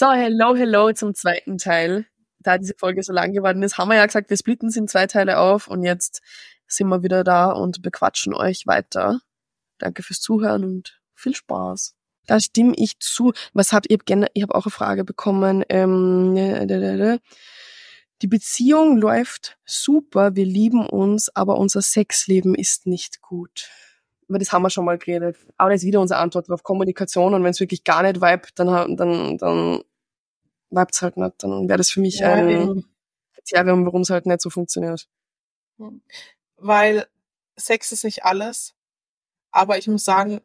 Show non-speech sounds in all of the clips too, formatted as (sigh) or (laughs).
So, hello, hello zum zweiten Teil. Da diese Folge so lang geworden ist, haben wir ja gesagt, wir splitten sie in zwei Teile auf und jetzt sind wir wieder da und bequatschen euch weiter. Danke fürs Zuhören und viel Spaß. Da stimme ich zu. Was habt ihr? Ich habe auch eine Frage bekommen. Ähm, die Beziehung läuft super, wir lieben uns, aber unser Sexleben ist nicht gut. Aber das haben wir schon mal geredet. Aber das ist wieder unsere Antwort auf Kommunikation und wenn es wirklich gar nicht vibet, dann, dann, dann vibet's halt nicht. Dann wäre das für mich ja, ein Kriterium, warum es halt nicht so funktioniert. Weil Sex ist nicht alles. Aber ich muss sagen,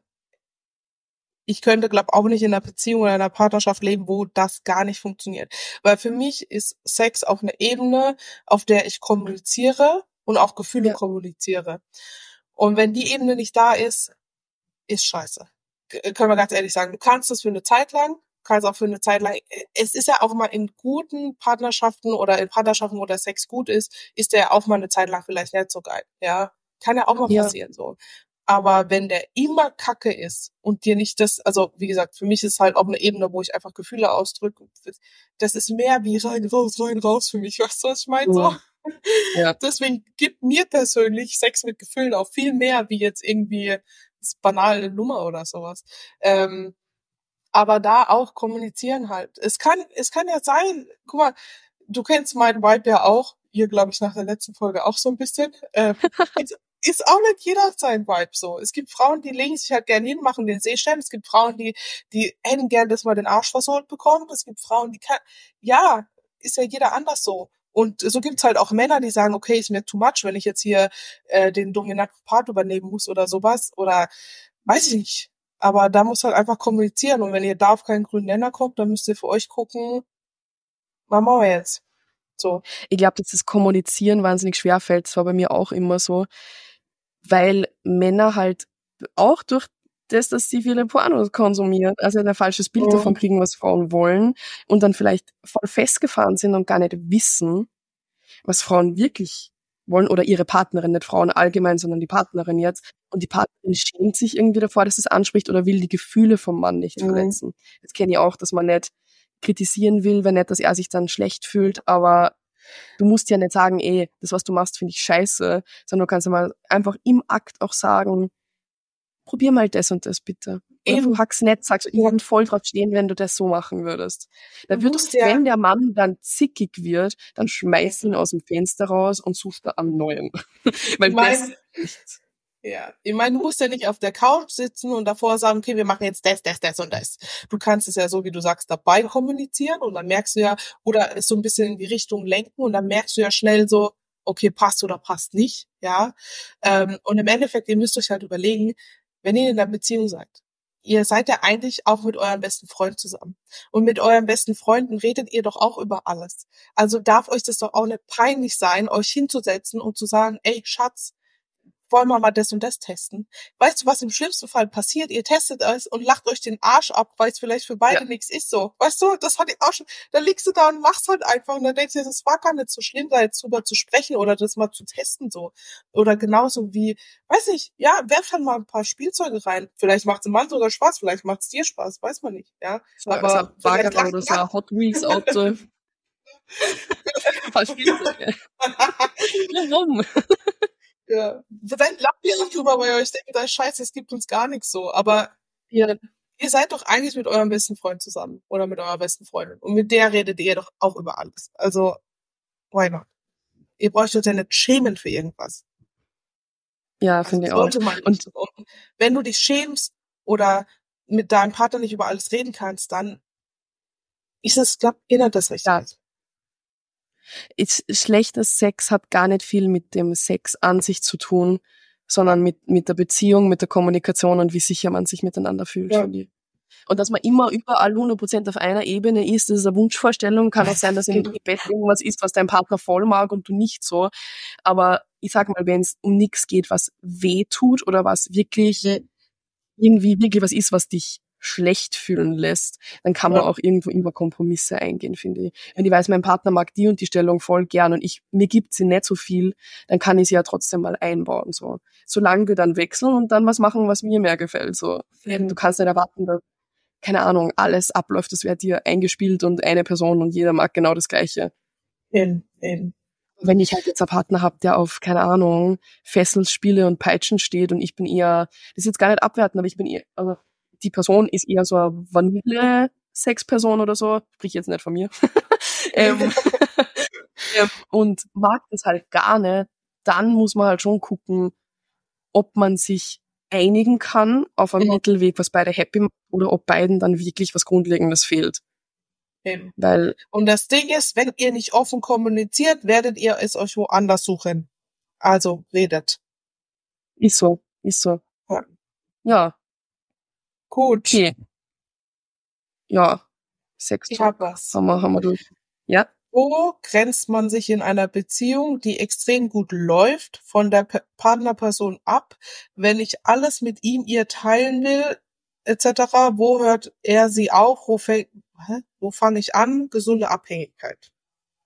ich könnte, glaube auch nicht in einer Beziehung oder einer Partnerschaft leben, wo das gar nicht funktioniert. Weil für mich ist Sex auf einer Ebene, auf der ich kommuniziere und auch Gefühle ja. kommuniziere. Und wenn die Ebene nicht da ist, ist scheiße. Können wir ganz ehrlich sagen. Du kannst das für eine Zeit lang, kannst auch für eine Zeit lang. Es ist ja auch mal in guten Partnerschaften oder in Partnerschaften, wo der Sex gut ist, ist der auch mal eine Zeit lang vielleicht nicht so geil. Ja, kann ja auch mal ja. passieren so. Aber wenn der immer Kacke ist und dir nicht das, also wie gesagt, für mich ist halt auch eine Ebene, wo ich einfach Gefühle ausdrücke. Das ist mehr wie rein, raus, rein, raus für mich. (laughs) Weißt du, was ich meine? So. (laughs) Ja. Deswegen gibt mir persönlich Sex mit Gefühlen auch viel mehr, wie jetzt irgendwie das banale Nummer oder sowas. Ähm, aber da auch kommunizieren halt. Es kann, es kann ja sein, guck mal, du kennst meinen Vibe ja auch, ihr glaube ich nach der letzten Folge auch so ein bisschen. (laughs) Äh, ist auch nicht jeder sein Vibe so. Es gibt Frauen, die legen sich halt gern hin, machen den Seestern. Es gibt Frauen, die, die hätten gern, dass man den Arsch versohlt bekommt. Es gibt Frauen, die kann, ja, ist ja jeder anders so. Und so gibt's halt auch Männer, die sagen, okay, ist mir too much, wenn ich jetzt hier äh, den dominanten Part übernehmen muss oder sowas. Oder weiß ich nicht. Aber da muss halt einfach kommunizieren. Und wenn ihr da auf keinen grünen Nenner kommt, dann müsst ihr für euch gucken, was machen wir jetzt? So. Ich glaube, dass das Kommunizieren wahnsinnig schwer fällt. Das war bei mir auch immer so weil Männer halt auch durch das, dass sie viele Pornos konsumieren, also ein falsches Bild ja. davon kriegen, was Frauen wollen und dann vielleicht voll festgefahren sind und gar nicht wissen, was Frauen wirklich wollen oder ihre Partnerin, nicht Frauen allgemein, sondern die Partnerin jetzt. Und die Partnerin schämt sich irgendwie davor, dass es anspricht oder will die Gefühle vom Mann nicht mhm. verletzen. Das kenne ich auch, dass man nicht kritisieren will, wenn nicht, dass er sich dann schlecht fühlt, aber Du musst ja nicht sagen, ey, das, was du machst, finde ich scheiße, sondern du kannst ja mal einfach im Akt auch sagen, probier mal das und das bitte. Oder Eben. du hackst nicht, sagst, ich würde voll drauf stehen, wenn du das so machen würdest. Da würdest, ja. wenn der Mann dann zickig wird, dann schmeiß ihn aus dem Fenster raus und suchst da am neuen. (laughs) Weil mein, das ja, ich meine, du musst ja nicht auf der Couch sitzen und davor sagen, okay, wir machen jetzt das, das, das und das. Du kannst es ja so, wie du sagst, dabei kommunizieren und dann merkst du ja, oder es so ein bisschen in die Richtung lenken und dann merkst du ja schnell so, okay, passt oder passt nicht, ja. Ähm, und im Endeffekt, ihr müsst euch halt überlegen, wenn ihr in einer Beziehung seid, ihr seid ja eigentlich auch mit eurem besten Freund zusammen. Und mit euren besten Freunden redet ihr doch auch über alles. Also darf euch das doch auch nicht peinlich sein, euch hinzusetzen und zu sagen, ey, Schatz, wollen wir mal das und das testen. Weißt du, was im schlimmsten Fall passiert? Ihr testet es und lacht euch den Arsch ab, weil es vielleicht für beide ja. nichts ist so. Weißt du, das hatte ich auch schon. Da liegst du da und machst halt einfach und dann denkst du, das war gar nicht so schlimm, da jetzt drüber zu sprechen oder das mal zu testen so. Oder genauso wie, weiß ich, ja, werf halt mal ein paar Spielzeuge rein. Vielleicht macht es dem Mann sogar Spaß, vielleicht macht es dir Spaß, weiß man nicht, ja. So, aber vielleicht lacht, oder so Hot Wheels Auto. (laughs) ein paar Spielzeuge. (laughs) Warum? Ja. Dann lacht ihr nicht drüber, weil ihr euch denkt, da ist scheiße, es gibt uns gar nichts so. Aber ihr, ihr seid doch eigentlich mit eurem besten Freund zusammen oder mit eurer besten Freundin. Und mit der redet ihr doch auch über alles. Also, why not? Ihr braucht euch ja nicht schämen für irgendwas. Ja, finde ich auch. Und, und wenn du dich schämst oder mit deinem Partner nicht über alles reden kannst, dann ist es, glaub, erinnert das richtig. Ja, ist, schlechter Sex hat gar nicht viel mit dem Sex an sich zu tun, sondern mit, mit der Beziehung, mit der Kommunikation und wie sicher man sich miteinander fühlt. Ja. Und dass man immer überall 100% auf einer Ebene ist, das ist eine Wunschvorstellung. Kann auch (laughs) sein, dass dem Bett irgendwas ist, was dein Partner voll mag und du nicht so. Aber ich sag mal, wenn es um nichts geht, was weh tut oder was wirklich irgendwie wirklich was ist, was dich schlecht fühlen lässt, dann kann man auch irgendwo immer Kompromisse eingehen, finde ich. Wenn ich weiß, mein Partner mag die und die Stellung voll gern und ich, mir gibt sie nicht so viel, dann kann ich sie ja trotzdem mal einbauen, so. Solange wir dann wechseln und dann was machen, was mir mehr gefällt, so. Mhm. Du kannst nicht erwarten, dass keine Ahnung, alles abläuft, das wäre dir eingespielt und eine Person und jeder mag genau das Gleiche. Eben, eben. Wenn ich halt jetzt einen Partner habe, der auf, keine Ahnung, Fesselspiele und Peitschen steht und ich bin eher, das ist jetzt gar nicht abwerten, aber ich bin eher, also die Person ist eher so eine Vanille-Sexperson oder so, sprich jetzt nicht von mir. (laughs) (laughs) ähm, und mag das halt gar nicht, dann muss man halt schon gucken, ob man sich einigen kann auf einen mhm. Mittelweg, was beide happy macht, oder ob beiden dann wirklich was Grundlegendes fehlt. Eben. Weil und das Ding ist, wenn ihr nicht offen kommuniziert, werdet ihr es euch woanders suchen. Also redet. Ist so, ist so. Ja. ja. Gut. Okay. Ja. Sechs. Ich hab was. Haben wir, haben wir durch. Ja. Wo grenzt man sich in einer Beziehung, die extrem gut läuft, von der Partnerperson ab, wenn ich alles mit ihm, ihr teilen will, etc.? Wo hört er sie auf? Wo, fängt, wo fange ich an? Gesunde Abhängigkeit.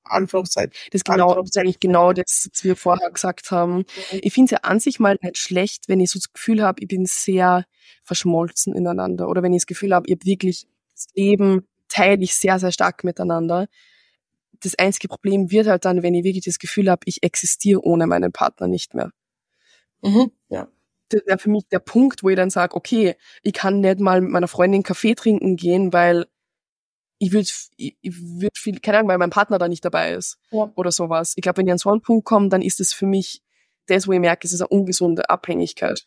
Anführungszeichen. Das, genau, das ist eigentlich genau das, was wir vorher gesagt haben. Mhm. Ich finde es ja an sich mal nicht schlecht, wenn ich so das Gefühl habe, ich bin sehr verschmolzen ineinander oder wenn ich das Gefühl habe, ich habe wirklich das Leben teile ich sehr, sehr stark miteinander das einzige Problem wird halt dann, wenn ich wirklich das Gefühl habe, ich existiere ohne meinen Partner nicht mehr. Mhm. Ja. Das wäre für mich der Punkt, wo ich dann sage, okay, ich kann nicht mal mit meiner Freundin Kaffee trinken gehen, weil ich würde ich, ich würd viel, keine Ahnung, weil mein Partner da nicht dabei ist ja. oder sowas. Ich glaube, wenn ich an so einen Punkt komme, dann ist es für mich das, wo ich merke, es ist eine ungesunde Abhängigkeit.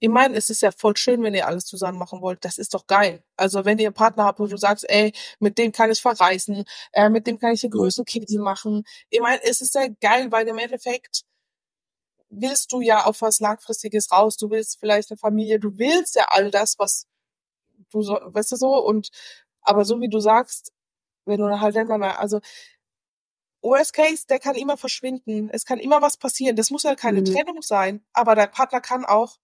Ich meine, es ist ja voll schön, wenn ihr alles zusammen machen wollt. Das ist doch geil. Also wenn ihr einen Partner habt, wo du sagst, ey, mit dem kann ich verreisen, äh, mit dem kann ich eine größere Käse machen. Ich meine, es ist ja geil, weil im Endeffekt willst du ja auf was Langfristiges raus. Du willst vielleicht eine Familie, du willst ja all das, was du so, weißt du so, und aber so wie du sagst, wenn du halt dann mal, also Worst Case, der kann immer verschwinden. Es kann immer was passieren. Das muss ja keine mhm. Trennung sein, aber dein Partner kann auch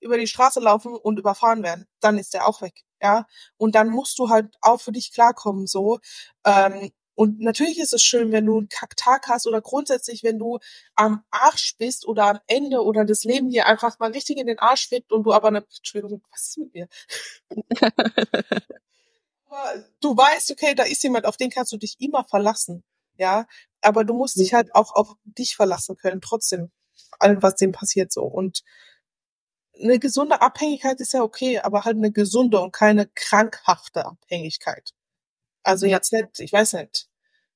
über die Straße laufen und überfahren werden. Dann ist der auch weg, ja. Und dann musst du halt auch für dich klarkommen, so. Ähm, und natürlich ist es schön, wenn du einen Kacktag hast oder grundsätzlich, wenn du am Arsch bist oder am Ende oder das Leben dir einfach mal richtig in den Arsch fickt und du aber eine, Entschuldigung, was ist mit mir? (laughs) du weißt, okay, da ist jemand, auf den kannst du dich immer verlassen ja, aber du musst dich mhm. halt auch auf dich verlassen können, trotzdem, allem, was dem passiert so. Und eine gesunde Abhängigkeit ist ja okay, aber halt eine gesunde und keine krankhafte Abhängigkeit. Also jetzt nicht, ich weiß nicht,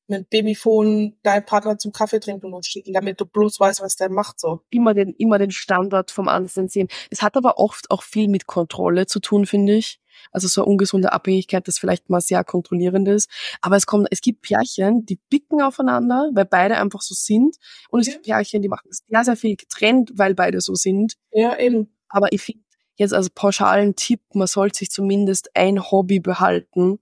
mit Babyphone dein Partner zum Kaffee trinken und schicken, damit du bloß weißt, was der macht so. Immer den, immer den Standard vom anderen sehen. Es hat aber oft auch viel mit Kontrolle zu tun, finde ich. Also so eine ungesunde Abhängigkeit, das vielleicht mal sehr kontrollierend ist. Aber es kommt, es gibt Pärchen, die bicken aufeinander, weil beide einfach so sind. Und es ja. gibt Pärchen, die machen sehr, sehr viel getrennt, weil beide so sind. Ja, eben. Aber ich finde jetzt als pauschalen Tipp, man sollte sich zumindest ein Hobby behalten,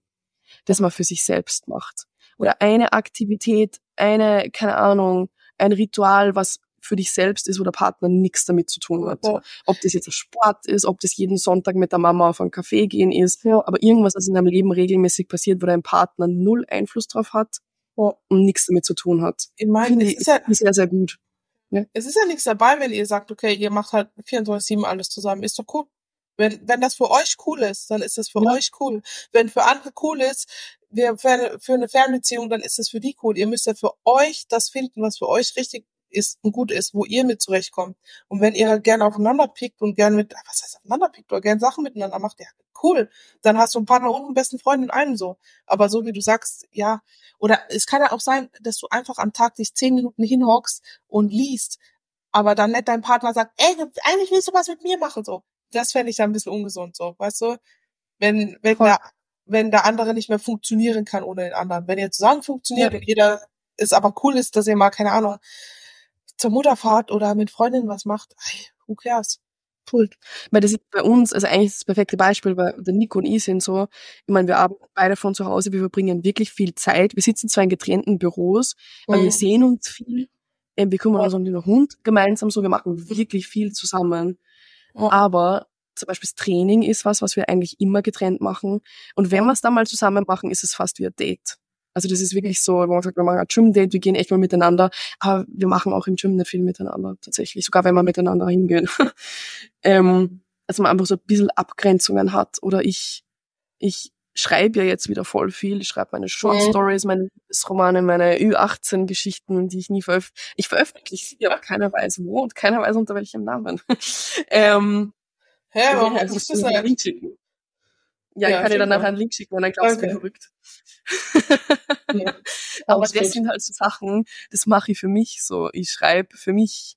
das man für sich selbst macht. Oder eine Aktivität, eine, keine Ahnung, ein Ritual, was für dich selbst ist, wo der Partner nichts damit zu tun hat. Ja. Ob das jetzt ein Sport ist, ob das jeden Sonntag mit der Mama auf einen Café gehen ist, ja. aber irgendwas, was in deinem Leben regelmäßig passiert, wo dein Partner null Einfluss drauf hat ja. und nichts damit zu tun hat. Ich meine, es ist ja sehr, sehr gut. Es ist ja nichts dabei, wenn ihr sagt, okay, ihr macht halt 24-7 alles zusammen. Ist doch cool. Wenn, wenn das für euch cool ist, dann ist das für euch cool. Wenn für andere cool ist, wir für, für eine Fernbeziehung, dann ist das für die cool. Ihr müsst ja für euch das finden, was für euch richtig ist und gut ist, wo ihr mit zurechtkommt. Und wenn ihr halt gerne aufeinander pickt und gerne mit, was heißt aufeinander pickt, oder gerne Sachen miteinander macht, ja, cool. Dann hast du einen Partner und einen besten Freund in einem so. Aber so wie du sagst, ja, oder es kann ja auch sein, dass du einfach am Tag dich zehn Minuten hinhockst und liest, aber dann nicht dein Partner sagt, ey, eigentlich willst du was mit mir machen, so. Das fände ich dann ein bisschen ungesund, so, weißt du? Wenn, wenn der, wenn der andere nicht mehr funktionieren kann ohne den anderen. Wenn ihr zusammen funktioniert ja. und jeder ist aber cool ist, dass ihr mal, keine Ahnung, zur Mutterfahrt oder mit Freundinnen was macht, ey, who cares? Cool. Weil das ist bei uns, also eigentlich das perfekte Beispiel, weil der Nico und ich sind so, ich meine, wir arbeiten beide von zu Hause, wir verbringen wirklich viel Zeit. Wir sitzen zwar in getrennten Büros, aber mhm. wir sehen uns viel. Ähm, wir kümmern uns um den Hund gemeinsam so, wir machen wirklich viel zusammen. Mhm. Aber zum Beispiel das Training ist was, was wir eigentlich immer getrennt machen. Und wenn wir es dann mal zusammen machen, ist es fast wie ein Date. Also das ist wirklich so, wo man sagt, wir machen ein Gym-Date, wir gehen echt mal miteinander, aber wir machen auch im Gym nicht viel miteinander, tatsächlich, sogar wenn wir miteinander hingehen. (laughs) ähm, also man einfach so ein bisschen Abgrenzungen hat oder ich ich schreibe ja jetzt wieder voll viel. Ich schreibe meine Short Stories, meine Liebesromane, meine Ü18-Geschichten, die ich nie veröffentliche. Ich veröffentliche sie, aber keiner weiß wo und keiner weiß unter welchem Namen. (laughs) ähm, Hä, also warum kann ist dir das einen halt? Link schicken. Ja, Ja, ich kann dir dann nachher einen Link schicken und dann glaubst du, ich bin Okay. verrückt. Ja, (laughs) Aber das sind halt so Sachen, das mache ich für mich so. Ich schreibe für mich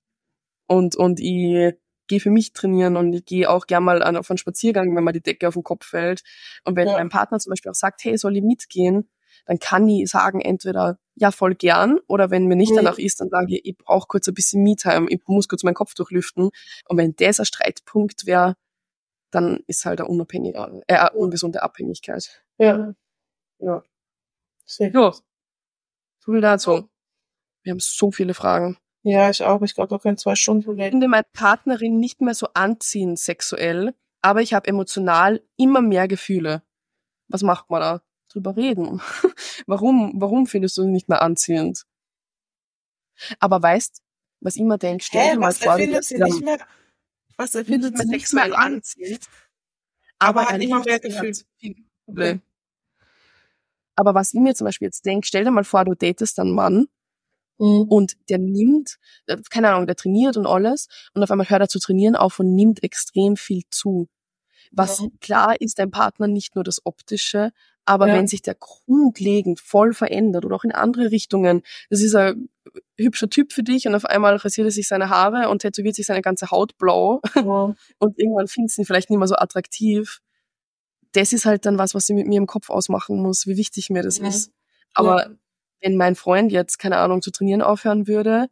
und, und ich gehe für mich trainieren und ich gehe auch gern mal an, auf einen Spaziergang, wenn mir die Decke auf den Kopf fällt. Und wenn Ja. mein Partner zum Beispiel auch sagt, hey, soll ich mitgehen, dann kann ich sagen, entweder ja, voll gern, oder wenn mir nicht Mhm. danach ist, dann sage ich, ich brauche kurz ein bisschen Me-Time, ich muss kurz meinen Kopf durchlüften. Und wenn das ein Streitpunkt wäre, dann ist halt eine unabhängige, äh, eine ungesunde Abhängigkeit. Ja. Ja. Sehr Ja. So viel dazu. Wir haben so viele Fragen. Ja, ich auch. Ich glaube, wir können zwei Stunden Ich reden. finde meine Partnerin nicht mehr so anziehend sexuell, aber ich habe emotional immer mehr Gefühle. Was macht man da? Drüber reden. (laughs) warum, warum findest du sie nicht mehr anziehend? Aber weißt, was ich immer denke, stell dir mal vor, du erfindet Was findet erfindet man nicht mehr an? anziehend, Aber aber hat er immer mehr er Gefühl. Aber was ich mir zum Beispiel jetzt denke, stell dir mal vor, du datest einen Mann Mhm. und der nimmt, äh, keine Ahnung, der trainiert und alles und auf einmal hört er zu trainieren auf und nimmt extrem viel zu. Was Ja. klar ist, dein Partner nicht nur das Optische, aber Ja. wenn sich der grundlegend voll verändert oder auch in andere Richtungen, das ist ein hübscher Typ für dich und auf einmal rasiert er sich seine Haare und tätowiert sich seine ganze Haut blau Ja. (laughs) und irgendwann findest du ihn vielleicht nicht mehr so attraktiv. Das ist halt dann was, was ich mit mir im Kopf ausmachen muss, wie wichtig mir das Mhm. ist. Aber Ja. wenn mein Freund jetzt, keine Ahnung, zu trainieren aufhören würde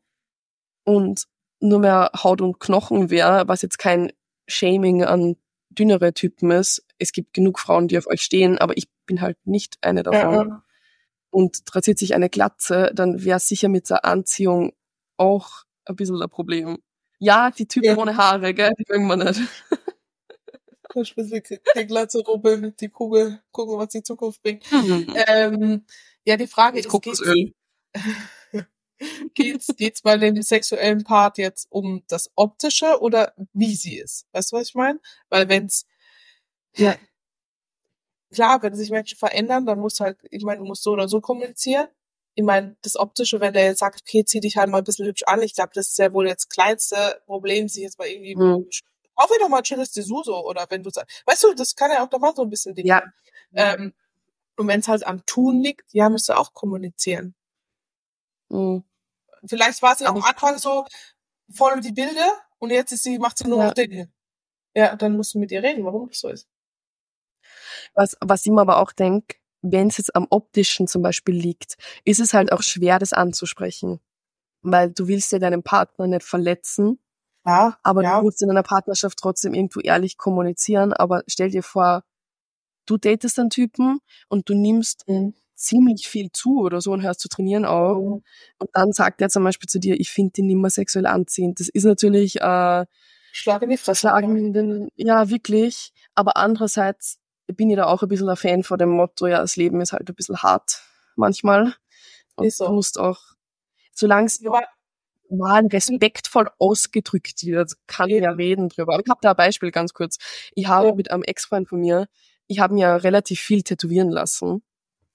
und nur mehr Haut und Knochen wäre, was jetzt kein Shaming an dünnere Typen ist, es gibt genug Frauen, die auf euch stehen, aber ich bin halt nicht eine davon. Ja. Und rasiert sich eine Glatze, dann wäre sicher mit der Anziehung auch ein bisschen ein Problem. Ja, die Typen Ja. ohne Haare, gell, die mögen wir nicht. (laughs) Die Glatze rubbeln, die Kugel, gucken, was die Zukunft bringt. Mhm. Ähm, ja, die Frage ist, geht's, Kokosöl. Geht's, geht's bei dem sexuellen Part jetzt um das Optische oder wie sie ist? Weißt du, was ich meine? Weil wenn's, Ja. klar, wenn sich Menschen verändern, dann musst du halt, ich meine, du musst so oder so kommunizieren. Ich meine, das Optische, wenn der jetzt sagt, okay, zieh dich halt mal ein bisschen hübsch an, ich glaube, das ist ja wohl das kleinste Problem, sich jetzt mal irgendwie, Mhm. dir doch mal ein schönes Dessous oder wenn du sagst, weißt du, das kann ja auch da mal so ein bisschen Ding Ja. ähm, und wenn es halt am Tun liegt, ja, müsst ihr auch kommunizieren. Mhm. Vielleicht war sie am Anfang so voll die Bilder und jetzt ist sie, macht sie nur Ja. noch Dinge. Ja, dann musst du mit ihr reden, warum das so ist. Was, was ich mir aber auch denke, wenn es jetzt am optischen zum Beispiel liegt, ist es halt auch schwer, das anzusprechen. Weil du willst ja deinen Partner nicht verletzen, Ja, aber ja. du musst in einer Partnerschaft trotzdem irgendwo ehrlich kommunizieren. Aber stell dir vor, du datest einen Typen und du nimmst Mhm. Ziemlich viel zu oder so und hörst zu trainieren auf. Mhm. Und dann sagt er zum Beispiel zu dir, ich finde den nicht mehr sexuell anziehend. Das ist natürlich äh, Schlag in die Fresse. Schlagen in den, ja, wirklich. Aber andererseits bin ich da auch ein bisschen ein Fan von dem Motto, ja, das Leben ist halt ein bisschen hart manchmal. Und Ist so. du musst auch, solange es mal respektvoll ausgedrückt wird, kann ich ja reden drüber. Aber ich habe da ein Beispiel ganz kurz. Ich habe mit einem Ex-Freund von mir, ich habe mir relativ viel tätowieren lassen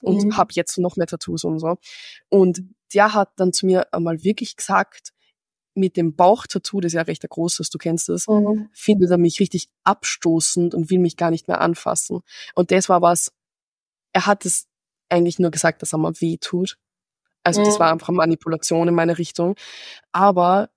und Mhm. habe jetzt noch mehr Tattoos und so. Und der hat dann zu mir einmal wirklich gesagt, mit dem Bauchtattoo, das ist ja recht ein großes, du kennst es, Mhm. findet er mich richtig abstoßend und will mich gar nicht mehr anfassen. Und das war was, er hat es eigentlich nur gesagt, dass er mir weh tut. Also das Mhm. war einfach Manipulation in meine Richtung. Aber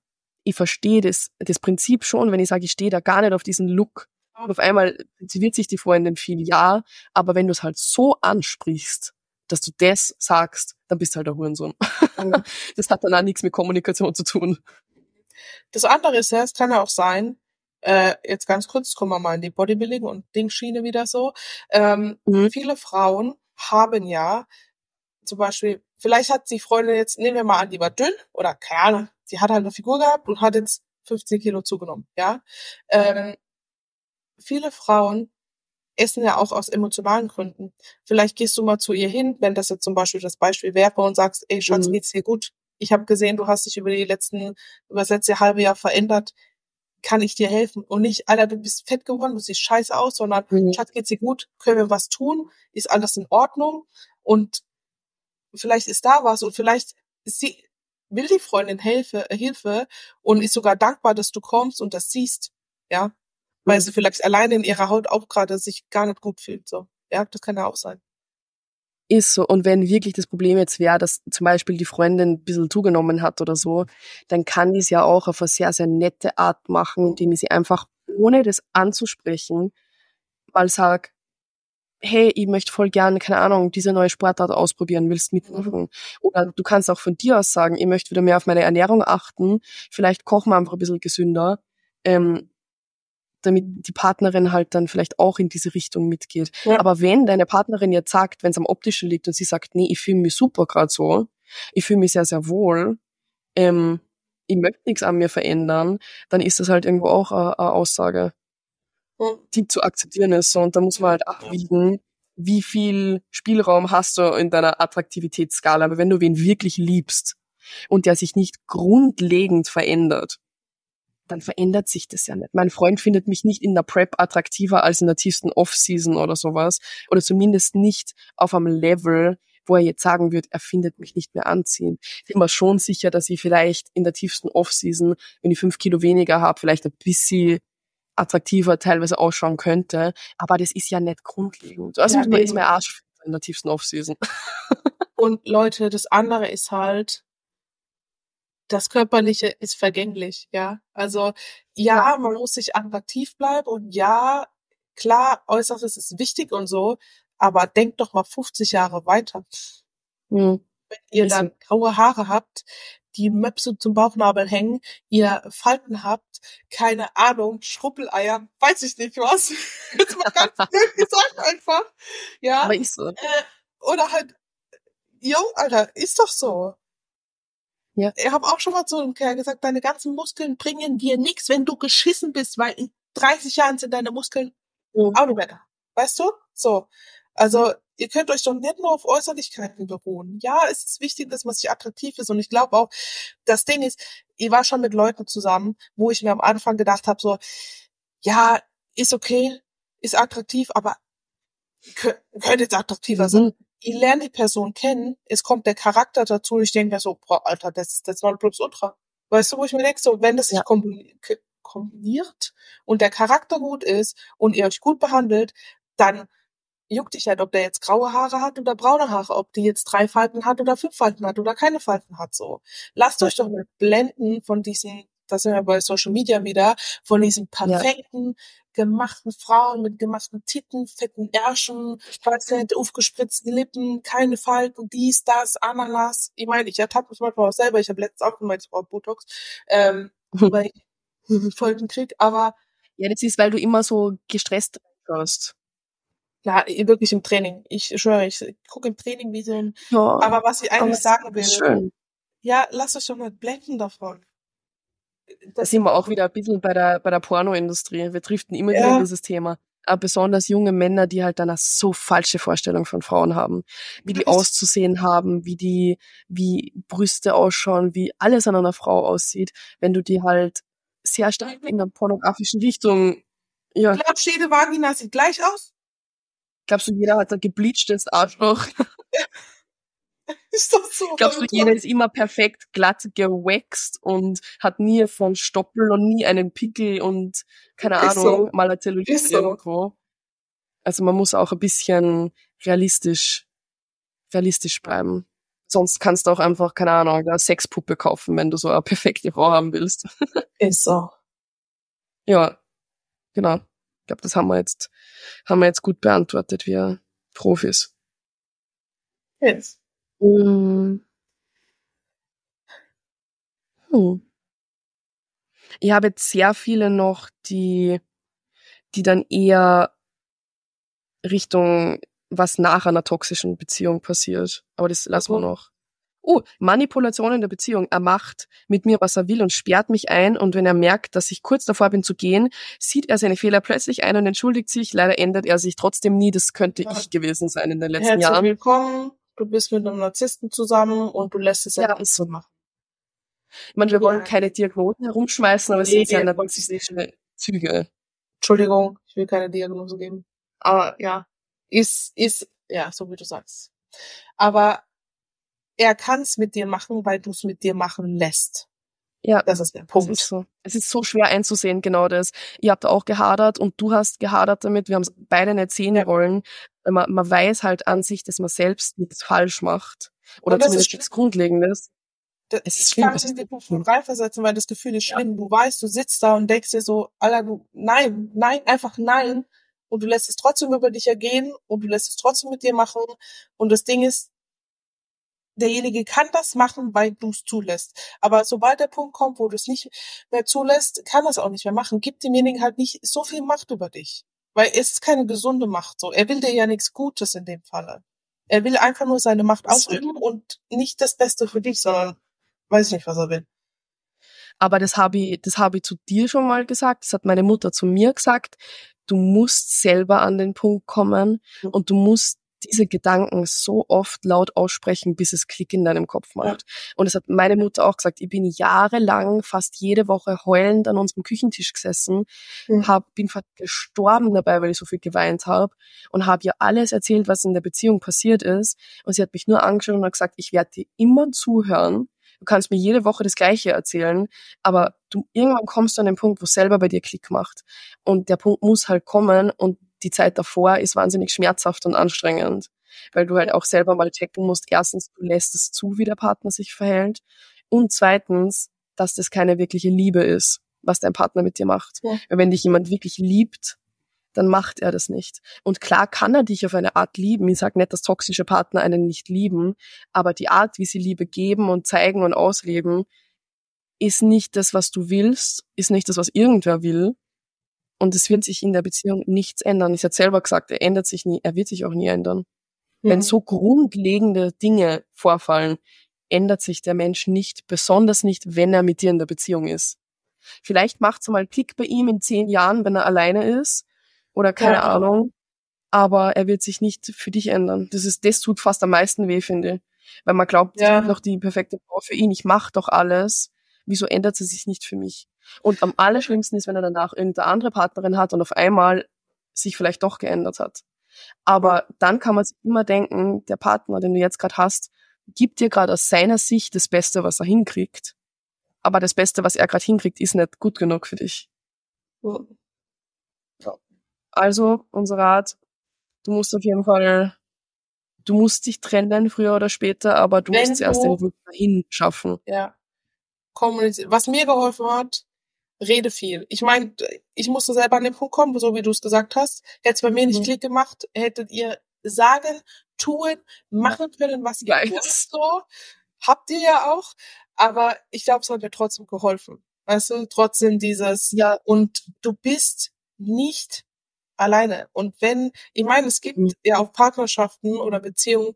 ich verstehe das, das Prinzip schon, wenn ich sage, ich stehe da gar nicht auf diesen Look. Und auf einmal wird sich die Freundin viel, ja, aber wenn du es halt so ansprichst, dass du das sagst, dann bist du halt der Hurensohn. Mhm. (laughs) Das hat dann auch nichts mit Kommunikation zu tun. Das andere ist ja, es kann ja auch sein, äh, jetzt ganz kurz, kommen wir mal in die Bodybuilding und Dingschiene wieder so. Ähm, Mhm. Viele Frauen haben ja zum Beispiel, vielleicht hat die Freundin jetzt, nehmen wir mal an, die war dünn oder keine Ahnung, sie hat halt eine Figur gehabt und hat jetzt 15 Kilo zugenommen, ja. Ähm, viele Frauen essen ja auch aus emotionalen Gründen. Vielleicht gehst du mal zu ihr hin, wenn das jetzt zum Beispiel das Beispiel wäre und sagst, ey Schatz, Mhm. geht's dir gut? Ich habe gesehen, du hast dich über die letzten, über das letzte halbe Jahr verändert. kann ich dir helfen? Und nicht, Alter, du bist fett geworden, du siehst scheiße aus, sondern, Mhm. Schatz, geht's dir gut? Können wir was tun? Ist alles in Ordnung? Und vielleicht ist da was und vielleicht ist sie, will die Freundin Hilfe, Hilfe und ist sogar dankbar, dass du kommst und das siehst, ja, weil Mhm. sie vielleicht alleine in ihrer Haut auch gerade sich gar nicht gut fühlt, so. Ja, das kann ja auch sein. Ist so. Und wenn wirklich das Problem jetzt wäre, dass zum Beispiel die Freundin ein bisschen zugenommen hat oder so, dann kann die es ja auch auf eine sehr, sehr nette Art machen, indem ich sie einfach, ohne das anzusprechen, mal sag, hey, ich möchte voll gerne, keine Ahnung, diese neue Sportart ausprobieren, willst mitmachen? Oder du kannst auch von dir aus sagen, ich möchte wieder mehr auf meine Ernährung achten, vielleicht kochen wir einfach ein bisschen gesünder, ähm, damit die Partnerin halt dann vielleicht auch in diese Richtung mitgeht. Ja. Aber wenn deine Partnerin jetzt sagt, wenn es am optischen liegt und sie sagt, nee, ich fühle mich super gerade so, ich fühle mich sehr, sehr wohl, ähm, ich möchte nichts an mir verändern, dann ist das halt irgendwo auch eine, eine Aussage, die zu akzeptieren ist. So, Und da muss man halt abwiegen, wie viel Spielraum hast du in deiner Attraktivitätsskala. Aber wenn du wen wirklich liebst und der sich nicht grundlegend verändert, dann verändert sich das ja nicht. Mein Freund findet mich nicht in der Prep attraktiver als in der tiefsten Off-Season oder sowas. Oder zumindest nicht auf einem Level, wo er jetzt sagen wird, er findet mich nicht mehr anziehend. Ich bin mir schon sicher, dass ich vielleicht in der tiefsten Off-Season, wenn ich fünf Kilo weniger habe, vielleicht ein bisschen attraktiver teilweise ausschauen könnte. Aber das ist ja nicht grundlegend. Also Ja, ist, mein Arsch in der tiefsten Off-Season. (laughs) Und Leute, das andere ist halt, das Körperliche ist vergänglich, ja. Also ja, man muss sich attraktiv bleiben und ja, klar, Äußeres ist wichtig und so, aber denkt doch mal 50 Jahre weiter. Hm. Wenn ihr dann graue Haare habt, die Möpse zum Bauchnabel hängen, ihr Falten habt, keine Ahnung, Schruppeleier, weiß ich nicht was. (laughs) Jetzt mal ganz (laughs) blöd gesagt einfach. Ja. Aber ist so. Äh, oder halt, jo, Alter, ist doch so. Ja. Ich habe auch schon mal zu einem Kerl gesagt, deine ganzen Muskeln bringen dir nichts, wenn du geschissen bist, weil in 30 Jahren sind deine Muskeln Mhm. auch nicht mehr da. Weißt du? So. Also, ihr könnt euch doch nicht nur auf Äußerlichkeiten beruhen. Ja, es ist wichtig, dass man sich attraktiv ist. Und ich glaube auch, das Ding ist, ich war schon mit Leuten zusammen, wo ich mir am Anfang gedacht habe, so, ja, ist okay, ist attraktiv, aber kö- könnte jetzt attraktiver sein Mhm. Ich lerne die Person kennen, es kommt der Charakter dazu, ich denke mir so, boah, Alter, das ist das Nonplusultra. Weißt du, wo ich mir denke, so, wenn das sich Ja. kombiniert und der Charakter gut ist und ihr euch gut behandelt, dann juckt dich halt, ob der jetzt graue Haare hat oder braune Haare, ob die jetzt drei Falten hat oder fünf Falten hat oder keine Falten hat, so. Lasst euch doch mal blenden von diesen, das sind wir bei Social Media wieder, von diesen perfekten, gemachten Frauen mit gemachten Titten, fetten Ärschen, nicht, aufgespritzten Lippen, keine Falten, dies, das, Ananas. Ich meine, ich ertappe mich manchmal auch selber, ich habe letztens auch gemeint, ich brauche Botox, ähm, (laughs) weil ich (laughs) Folgen krieg, aber Ja, das ist, weil du immer so gestresst wirst. ja, wirklich im Training. Ich schwöre, ich gucke im Training wie so ein, Ja, aber was ich eigentlich sagen will, schön. ja, lasst euch doch mal blenden davon. Da sind wir auch wieder ein bisschen bei der, bei der Pornoindustrie. Wir driften immer wieder Ja. in dieses Thema. Aber besonders junge Männer, die halt dann eine so falsche Vorstellung von Frauen haben. Wie die auszusehen haben, wie die, wie Brüste ausschauen, wie alles an einer Frau aussieht. Wenn du die halt sehr stark in der pornografischen Richtung, ja, Glaubst du, jede Vagina sieht gleich aus? glaubst du, jeder hat ein gebleachtes Arschloch? (laughs) (laughs) Ist doch so. Glaubst du, jeder ist immer perfekt glatt gewaxt und hat nie von Stoppel und nie einen Pickel und keine Ist Ahnung, so. mal eine Zellulite Ist so. irgendwo. Also man muss auch ein bisschen realistisch, realistisch bleiben. Sonst kannst du auch einfach, keine Ahnung, eine Sexpuppe kaufen, wenn du so eine perfekte Frau haben willst. (laughs) Ist so. ja, genau. Ich glaube, das haben wir jetzt, haben wir jetzt gut beantwortet, wir Profis. Ist. Hm. Ich habe jetzt sehr viele noch, die, die dann eher Richtung, was nach einer toxischen Beziehung passiert. Aber das lassen wir Mhm. noch. Oh, Manipulation in der Beziehung. Er macht mit mir, was er will und sperrt mich ein. Und wenn er merkt, dass ich kurz davor bin zu gehen, sieht er seine Fehler plötzlich ein und entschuldigt sich. Leider ändert er sich trotzdem nie. Das könnte ich gewesen sein in den letzten Herzlich Jahren. willkommen. Du bist mit einem Narzissten zusammen und du lässt es Ja, ja ist so. machen. Ich meine, wir wollen Ja. keine Diagnosen herumschmeißen, aber es Nee, sind wir- narzisstische Züge. Entschuldigung, ich will keine Diagnose geben. Aber ja, ist, ist, ja, so wie du sagst. Aber er kann es mit dir machen, weil du es mit dir machen lässt. Ja, Das ist der das Punkt. ist so. Es ist so schwer einzusehen, genau das. Ihr habt auch gehadert und du hast gehadert damit. Wir haben beide sehen Ja. wollen. Man, man weiß halt an sich, dass man selbst nichts falsch macht. Oder das zumindest ist nichts Grundlegendes. Da- Es ist ich schlimm, kann es mich in den Punkt reinversetzen, weil das Gefühl ist schlimm. Du weißt, du sitzt da und denkst dir so, Alter, du, nein, nein, einfach nein. Und du lässt es trotzdem über dich ergehen und du lässt es trotzdem mit dir machen. Und das Ding ist, derjenige kann das machen, weil du es zulässt. Aber sobald der Punkt kommt, wo du es nicht mehr zulässt, kann das auch nicht mehr machen. Gib demjenigen halt nicht so viel Macht über dich. Weil es ist keine gesunde Macht so. Er will dir ja nichts Gutes in dem Falle. Er will einfach nur seine Macht ausüben und nicht das Beste für dich, sondern weiß ich nicht, was er will. Aber das habe ich, das habe ich zu dir schon mal gesagt. Das hat meine Mutter zu mir gesagt. Du musst selber an den Punkt kommen und du musst diese Gedanken so oft laut aussprechen, bis es Klick in deinem Kopf macht. Und das hat meine Mutter auch gesagt. Ich bin jahrelang fast jede Woche heulend an unserem Küchentisch gesessen, Mhm. hab, bin fast gestorben dabei, weil ich so viel geweint habe und habe ihr alles erzählt, was in der Beziehung passiert ist. Und sie hat mich nur angeschaut und hat gesagt, ich werde dir immer zuhören. Du kannst mir jede Woche das Gleiche erzählen, aber du irgendwann kommst du an den Punkt, wo es selber bei dir Klick macht. Und der Punkt muss halt kommen und die Zeit davor ist wahnsinnig schmerzhaft und anstrengend, weil du halt auch selber mal checken musst. Erstens, du lässt es zu, wie der Partner sich verhält. Und zweitens, dass das keine wirkliche Liebe ist, was dein Partner mit dir macht. Ja. Weil wenn dich jemand wirklich liebt, dann macht er das nicht. Und klar kann er dich auf eine Art lieben. Ich sage nicht, dass toxische Partner einen nicht lieben, aber die Art, wie sie Liebe geben und zeigen und ausleben, ist nicht das, was du willst, ist nicht das, was irgendwer will. Und es wird sich in der Beziehung nichts ändern. Ich habe selber gesagt, er ändert sich nie, er wird sich auch nie ändern. Wenn so grundlegende Dinge vorfallen, ändert sich der Mensch nicht, besonders nicht, wenn er mit dir in der Beziehung ist. Vielleicht macht's mal Klick bei ihm in zehn Jahren, wenn er alleine ist, oder keine Ja. Ahnung, aber er wird sich nicht für dich ändern. Das ist, das tut fast am meisten weh, finde ich. Weil man glaubt, Ja. ich bin doch die perfekte Frau für ihn, ich mache doch alles. Wieso ändert sie sich nicht für mich? Und am allerschlimmsten ist, wenn er danach irgendeine andere Partnerin hat und auf einmal sich vielleicht doch geändert hat. Aber dann kann man sich immer denken, der Partner, den du jetzt gerade hast, gibt dir gerade aus seiner Sicht das Beste, was er hinkriegt. Aber das Beste, was er gerade hinkriegt, ist nicht gut genug für dich. Mhm. Also, unser Rat, du musst auf jeden Fall, du musst dich trennen, früher oder später, aber du Wenn musst zuerst du- den Weg dahin schaffen. Ja. Kommunizieren. Was mir geholfen hat, rede viel. Ich meine, ich musste selber an den Punkt kommen, so wie du es gesagt hast. Hätte es bei mir nicht Mhm. Klick gemacht, hättet ihr sagen, tun, machen können, was ihr Weiß. wollt. So habt ihr ja auch. Aber ich glaube, es hat mir trotzdem geholfen. Weißt du, trotzdem dieses, ja, und du bist nicht alleine. Und wenn, ich meine, es gibt Mhm. ja auch Partnerschaften oder Beziehungen,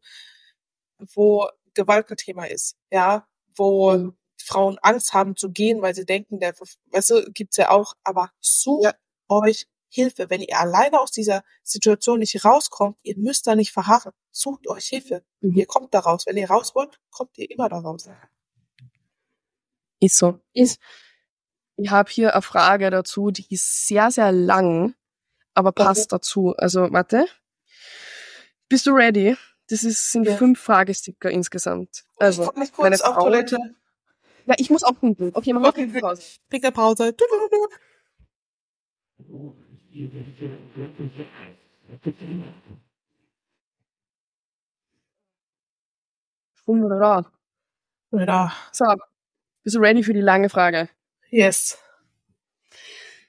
wo Gewalt ein Thema ist, ja, wo Mhm. Frauen Angst haben zu gehen, weil sie denken, der, weißt du, gibt's ja auch, aber sucht Ja. euch Hilfe. Wenn ihr alleine aus dieser Situation nicht rauskommt, ihr müsst da nicht verharren. Sucht euch Hilfe. Mhm. Ihr kommt da raus. Wenn ihr raus wollt, kommt ihr immer da raus. Ist so. Ist. Ich habe hier eine Frage dazu, die ist sehr, sehr lang, aber passt dazu. Also, warte. Bist du ready? Das ist, sind Ja. fünf Fragesticker insgesamt. Also, ich nicht meine kurz auf Frau- Toilette. Ja, ich muss auch pinkeln. Okay, machen wir Okay. okay. Pause. Kriegt der Pause. Du, du, du. Schwumm oder da? Ja. So, bist du ready für die lange Frage? Yes.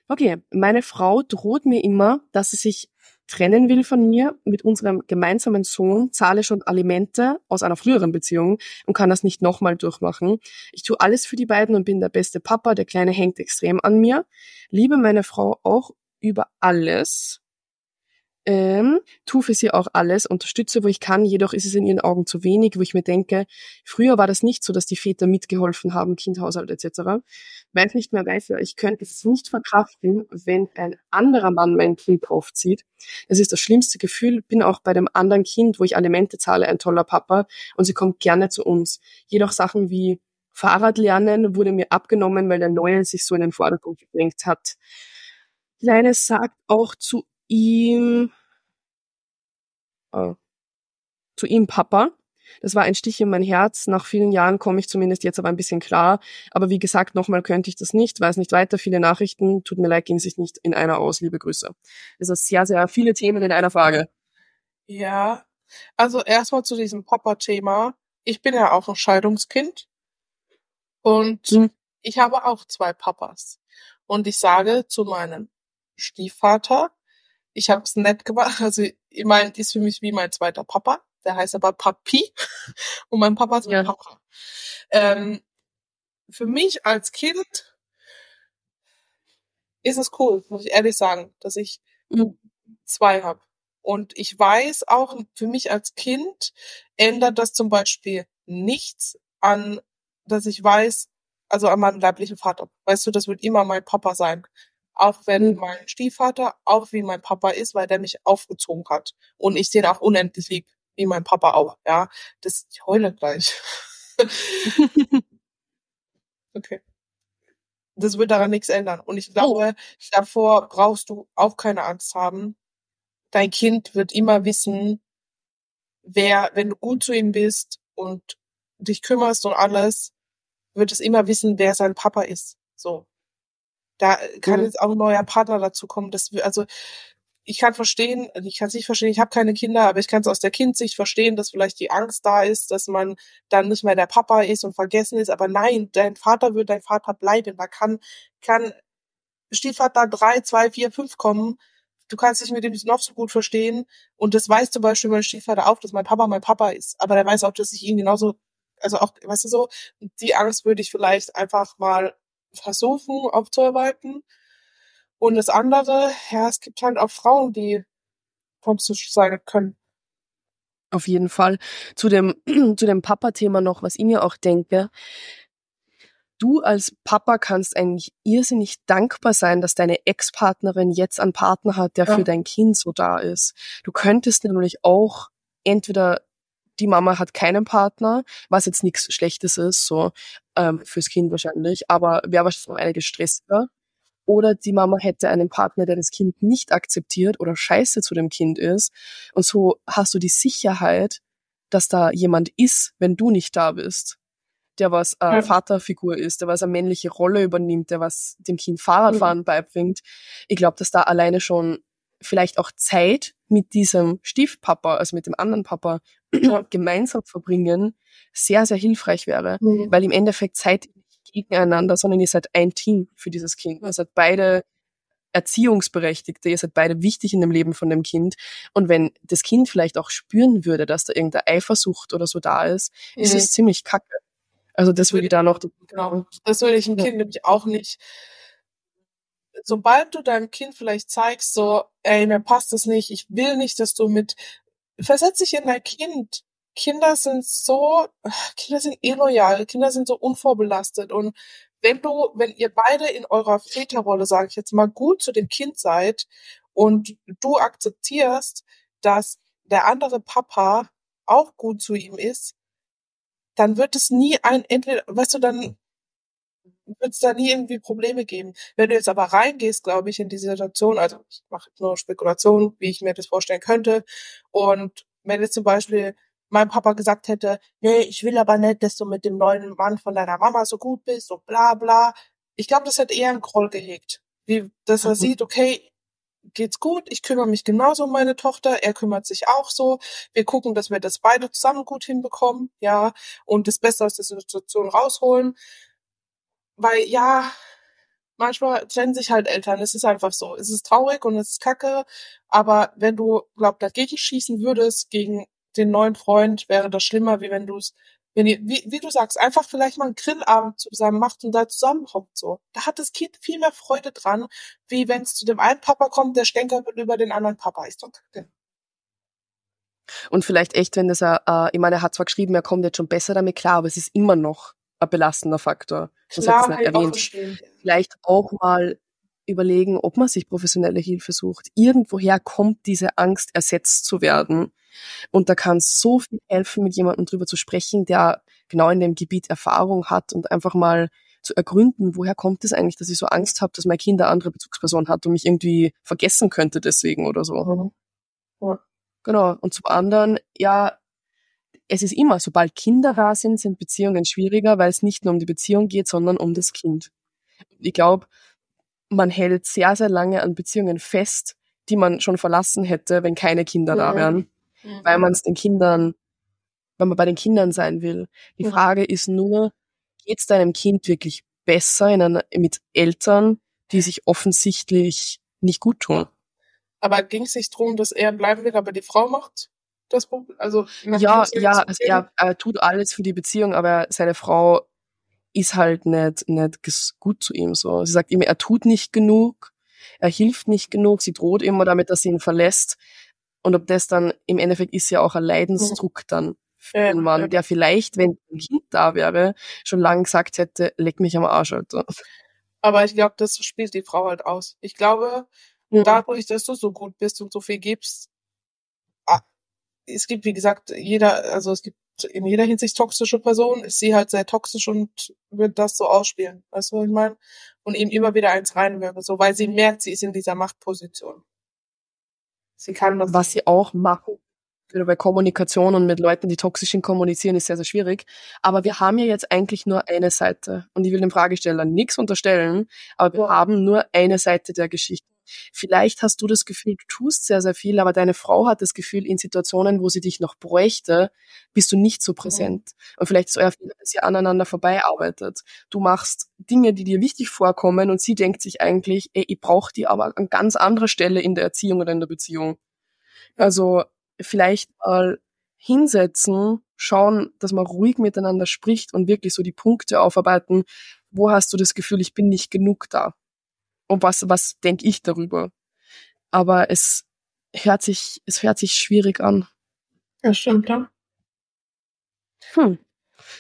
Okay, meine Frau droht mir immer, dass sie sich trennen will von mir. Mit unserem gemeinsamen Sohn zahle schon Alimente aus einer früheren Beziehung und kann das nicht nochmal durchmachen. Ich tue alles für die beiden und bin der beste Papa. Der Kleine hängt extrem an mir. Liebe meine Frau auch über alles. Ähm, tue für sie auch alles, unterstütze, wo ich kann, jedoch ist es in ihren Augen zu wenig, wo ich mir denke, früher war das nicht so, dass die Väter mitgeholfen haben, Kind, Haushalt etc weiß nicht mehr weiß, ich könnte es nicht verkraften, wenn ein anderer Mann mein Kind aufzieht. Es ist das schlimmste Gefühl, bin auch bei dem anderen Kind, wo ich Alimente zahle, ein toller Papa und sie kommt gerne zu uns. Jedoch Sachen wie Fahrradlernen wurde mir abgenommen, weil der Neue sich so in den Vordergrund gedrängt hat. Kleine sagt auch zu ihm, äh, zu ihm Papa. Das war ein Stich in mein Herz. Nach vielen Jahren komme ich zumindest jetzt aber ein bisschen klar. Aber wie gesagt, nochmal könnte ich das nicht, weiß nicht weiter. Viele Nachrichten. Tut mir leid, ging sich nicht in einer aus. Liebe Grüße. Das ist sehr, sehr viele Themen in einer Frage. Ja, also erstmal zu diesem Papa-Thema. Ich bin ja auch ein Scheidungskind. Und hm. ich habe auch zwei Papas. Und ich sage zu meinem Stiefvater, ich habe es nett gemacht. Also ich meine, ist für mich wie mein zweiter Papa. Der heißt aber Papi. Und mein Papa ist mein ja. Papa. Ähm, für mich als Kind ist es cool, muss ich ehrlich sagen, dass ich mhm. zwei habe. Und ich weiß auch, für mich als Kind ändert das zum Beispiel nichts an, dass ich weiß, also an meinem leiblichen Vater. Weißt du, das wird immer mein Papa sein. Auch wenn mein Stiefvater auch wie mein Papa ist, weil der mich aufgezogen hat. Und ich den auch unendlich lieb, wie mein Papa auch, ja. Das, ich heule gleich. (laughs) okay. Das wird daran nichts ändern. Und ich glaube, oh. davor brauchst du auch keine Angst haben. Dein Kind wird immer wissen, wer, wenn du gut zu ihm bist und dich kümmerst und alles, wird es immer wissen, wer sein Papa ist. So. Da kann mhm. jetzt auch ein neuer Partner dazu kommen. Das, also ich kann verstehen, ich kann es nicht verstehen, ich habe keine Kinder, aber ich kann es aus der Kindsicht verstehen, dass vielleicht die Angst da ist, dass man dann nicht mehr der Papa ist und vergessen ist. Aber nein, dein Vater wird dein Vater bleiben. Da kann, kann Stiefvater drei, zwei, vier, fünf kommen. Du kannst dich mit dem noch so gut verstehen. Und das weiß zum Beispiel mein Stiefvater auch, dass mein Papa mein Papa ist. Aber der weiß auch, dass ich ihn genauso, also auch, weißt du so, die Angst würde ich vielleicht einfach mal versuchen aufzuarbeiten. Und das andere, ja, es gibt halt auch Frauen, die toxisch sein können. Auf jeden Fall. Zu dem, (clears throat) zu dem Papa-Thema noch, was ich mir auch denke. Du als Papa kannst eigentlich irrsinnig dankbar sein, dass deine Ex-Partnerin jetzt einen Partner hat, der ja. für dein Kind so da ist. Du könntest nämlich auch entweder die Mama hat keinen Partner, was jetzt nichts Schlechtes ist, so ähm, fürs Kind wahrscheinlich, aber wäre wahrscheinlich einiges stressiger. Oder die Mama hätte einen Partner, der das Kind nicht akzeptiert oder scheiße zu dem Kind ist. Und so hast du die Sicherheit, dass da jemand ist, wenn du nicht da bist. Der was äh, ja. Vaterfigur ist, der was eine männliche Rolle übernimmt, der was dem Kind Fahrradfahren mhm. beibringt. Ich glaube, dass da alleine schon vielleicht auch Zeit mit diesem Stiefpapa, also mit dem anderen Papa, gemeinsam verbringen, sehr, sehr hilfreich wäre. Mhm. Weil im Endeffekt seid ihr nicht gegeneinander, sondern ihr seid ein Team für dieses Kind. Ihr seid beide Erziehungsberechtigte, ihr seid beide wichtig in dem Leben von dem Kind. Und wenn das Kind vielleicht auch spüren würde, dass da irgendeine Eifersucht oder so da ist, mhm. ist es ziemlich kacke. Also das würde ich da noch. Genau. Das würde ich ein Kind nämlich auch nicht sobald du deinem Kind vielleicht zeigst, so, ey, mir passt das nicht, ich will nicht, dass du mit, versetz dich in dein Kind. Kinder sind so, Kinder sind illoyal, Kinder sind so unvorbelastet und wenn du, wenn ihr beide in eurer Väterrolle, sage ich jetzt mal, gut zu dem Kind seid und du akzeptierst, dass der andere Papa auch gut zu ihm ist, dann wird es nie ein, entweder, weißt du, dann wird es da nie irgendwie Probleme geben. Wenn du jetzt aber reingehst, glaube ich, in diese Situation, also ich mache nur Spekulation, wie ich mir das vorstellen könnte, und wenn jetzt zum Beispiel mein Papa gesagt hätte, nee, ich will aber nicht, dass du mit dem neuen Mann von deiner Mama so gut bist und bla bla. Ich glaube, das hat eher einen Groll gehegt. Wie, dass er mhm. sieht, okay, geht's gut, ich kümmere mich genauso um meine Tochter, er kümmert sich auch so. Wir gucken, dass wir das beide zusammen gut hinbekommen, ja, und das Beste aus der Situation rausholen weil ja, manchmal trennen sich halt Eltern. Es ist einfach so. Es ist traurig und es ist kacke. Aber wenn du, glaub, dagegen schießen würdest, gegen den neuen Freund, wäre das schlimmer, wie wenn du es, wenn ihr, wie, wie du sagst, einfach vielleicht mal einen Grillabend zusammen macht und da zusammenhockt so. Da hat das Kind viel mehr Freude dran, wie wenn es zu dem einen Papa kommt, der stänkert über den anderen Papa. Ist doch kacke. Und vielleicht echt, wenn das er, äh, ich meine, er hat zwar geschrieben, er kommt jetzt schon besser damit klar, aber es ist immer noch ein belastender Faktor. Das Klar, es nicht erwähnt. Vielleicht auch mal überlegen, ob man sich professionelle Hilfe sucht. Irgendwoher kommt diese Angst, ersetzt zu werden. Und da kann so viel helfen, mit jemandem drüber zu sprechen, der genau in dem Gebiet Erfahrung hat und einfach mal zu ergründen, woher kommt es eigentlich, dass ich so Angst habe, dass mein Kind eine andere Bezugsperson hat und mich irgendwie vergessen könnte deswegen oder so. Mhm. Ja. Genau. Und zum anderen, ja, es ist immer, sobald Kinder da sind, sind Beziehungen schwieriger, weil es nicht nur um die Beziehung geht, sondern um das Kind. Ich glaube, man hält sehr, sehr lange an Beziehungen fest, die man schon verlassen hätte, wenn keine Kinder da Mhm. wären, Mhm. weil man es den Kindern, weil man bei den Kindern sein will. Die Mhm. Frage ist nur, geht es deinem Kind wirklich besser in einer, mit Eltern, die sich offensichtlich nicht gut tun? Aber ging es nicht darum, dass er bleiben will, aber die Frau macht das Problem? Also, Ja, ja, also er, er tut alles für die Beziehung, aber seine Frau ist halt nicht, nicht gut zu ihm so. Sie sagt immer, er tut nicht genug, er hilft nicht genug, sie droht immer damit, dass sie ihn verlässt. Und ob das dann, im Endeffekt ist ja auch ein Leidensdruck dann für Ja, den Mann, ja. der vielleicht, wenn ein Kind da wäre, schon lange gesagt hätte, leck mich am Arsch, Alter. Aber ich glaube, das spielt die Frau halt aus. Ich glaube, Ja. dadurch, dass du so gut bist und so viel gibst, es gibt, wie gesagt, jeder, also es gibt in jeder Hinsicht toxische Personen, ist sie halt sehr toxisch und wird das so ausspielen. Weißt du, was ich meine? Und ihm immer wieder eins reinwirken, so, weil sie merkt, sie ist in dieser Machtposition. Sie kann das. was sie auch machen. Wieder bei Kommunikation und mit Leuten, die toxisch in kommunizieren, ist sehr, sehr schwierig. Aber wir haben ja jetzt eigentlich nur eine Seite. Und ich will dem Fragesteller nichts unterstellen, aber wir haben nur eine Seite der Geschichte. Vielleicht hast du das Gefühl, du tust sehr, sehr viel, aber deine Frau hat das Gefühl, in Situationen, wo sie dich noch bräuchte, bist du nicht so präsent. Und vielleicht ist euer Fehler, dass ihr aneinander vorbeiarbeitet. Du machst Dinge, die dir wichtig vorkommen und sie denkt sich eigentlich, ey, ich brauche die aber an ganz anderer Stelle in der Erziehung oder in der Beziehung. Also vielleicht mal hinsetzen, schauen, dass man ruhig miteinander spricht und wirklich so die Punkte aufarbeiten. Wo hast du das Gefühl, ich bin nicht genug da? Und was, was denke ich darüber? Aber es hört sich, es hört sich schwierig an. Ja, stimmt, ja. Hm.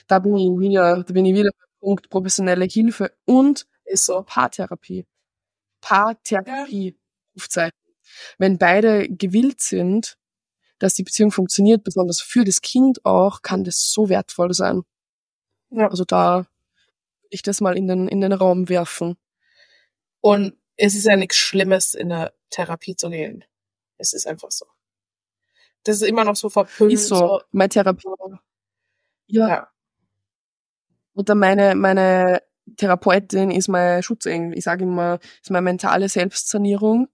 Da bin ich wieder, da bin ich wieder beim Punkt professionelle Hilfe und Ist so. Paartherapie. Paartherapie, Rufzeichen. Wenn beide gewillt sind, dass die Beziehung funktioniert, besonders für das Kind auch, kann das so wertvoll sein. Ja. Also da ich das mal in den, in den Raum werfen. Und es ist ja nichts Schlimmes, in eine Therapie zu gehen. Es ist einfach so. Das ist immer noch so verpönt. Ist so, meine Therapie. Ja. Ja. Oder meine, meine Therapeutin ist mein Schutzengel. Ich sage immer, ist meine mentale Selbstsanierung.